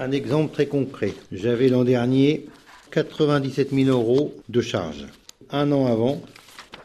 Un exemple très concret. J'avais l'an dernier 97 000 euros de charges. Un an avant,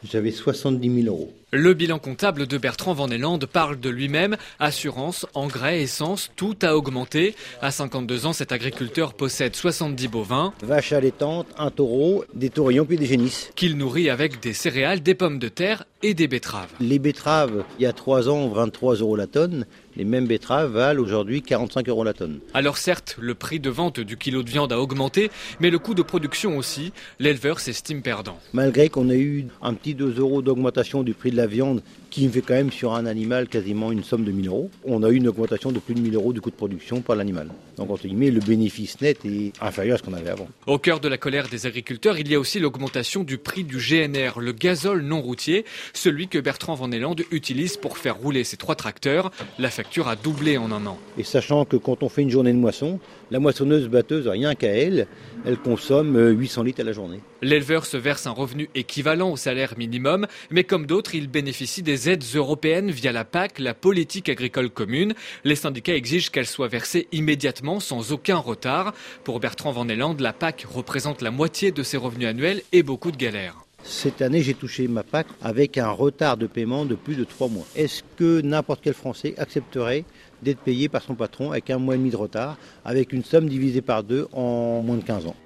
j'avais 70 000 euros. Le bilan comptable de Bertrand Van parle de lui-même. Assurance, engrais, essence, tout a augmenté. À 52 ans, cet agriculteur possède 70 bovins. Vaches allaitantes, un taureau, des taurillons puis des génisses. Qu'il nourrit avec des céréales, des pommes de terre et des betteraves. Les betteraves, il y a 3 ans, 23 euros la tonne. Les mêmes betteraves valent aujourd'hui 45 euros la tonne. Alors certes, le prix de vente du kilo de viande a augmenté, mais le coût de production aussi. L'éleveur s'estime perdant. Malgré qu'on ait eu un petit 2 euros d'augmentation du prix de la viande qui fait quand même sur un animal quasiment une somme de 1000 euros. On a eu une augmentation de plus de 1000 euros du coût de production par l'animal. Donc entre guillemets, le bénéfice net est inférieur à ce qu'on avait avant. Au cœur de la colère des agriculteurs, il y a aussi l'augmentation du prix du GNR, le gazole non routier, celui que Bertrand Van utilise pour faire rouler ses trois tracteurs. La facture a doublé en un an. Et sachant que quand on fait une journée de moisson, la moissonneuse batteuse, rien qu'à elle, elle consomme 800 litres à la journée. L'éleveur se verse un revenu équivalent au salaire minimum, mais comme d'autres, il bénéficie des aides européennes via la PAC, la politique agricole commune. Les syndicats exigent qu'elle soit versée immédiatement sans aucun retard. Pour Bertrand Van la PAC représente la moitié de ses revenus annuels et beaucoup de galères. Cette année, j'ai touché ma PAC avec un retard de paiement de plus de trois mois. Est-ce que n'importe quel Français accepterait d'être payé par son patron avec un mois et demi de retard, avec une somme divisée par deux en moins de 15 ans?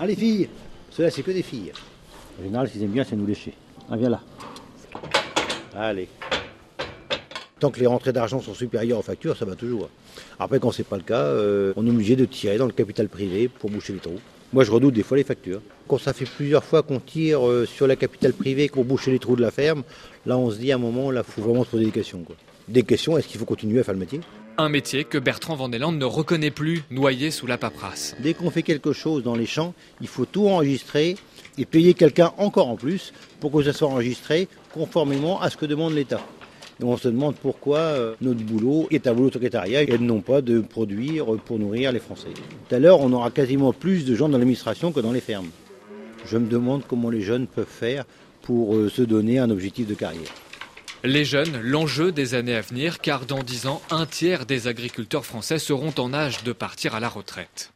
Allez filles Cela c'est que des filles. En général, ce qu'ils aiment bien, c'est nous lécher. Ah, viens là. Allez. Tant que les rentrées d'argent sont supérieures aux factures, ça va toujours. Après, quand c'est pas le cas, euh, on est obligé de tirer dans le capital privé pour boucher les trous. Moi, je redoute des fois les factures. Quand ça fait plusieurs fois qu'on tire euh, sur la capitale privée pour boucher les trous de la ferme, là, on se dit à un moment, là, faut vraiment se poser des. Des questions, est-ce qu'il faut continuer à faire le métier? Un métier que Bertrand Vandeland ne reconnaît plus, noyé sous la paperasse. Dès qu'on fait quelque chose dans les champs, il faut tout enregistrer et payer quelqu'un encore en plus pour que ça soit enregistré conformément à ce que demande l'État. Et on se demande pourquoi euh, notre boulot est un boulot de secrétariat et non pas de produire pour nourrir les Français. Tout à l'heure, on aura quasiment plus de gens dans l'administration que dans les fermes. Je me demande comment les jeunes peuvent faire pour euh, se donner un objectif de carrière. Les jeunes, l'enjeu des années à venir, car dans dix ans, un tiers des agriculteurs français seront en âge de partir à la retraite.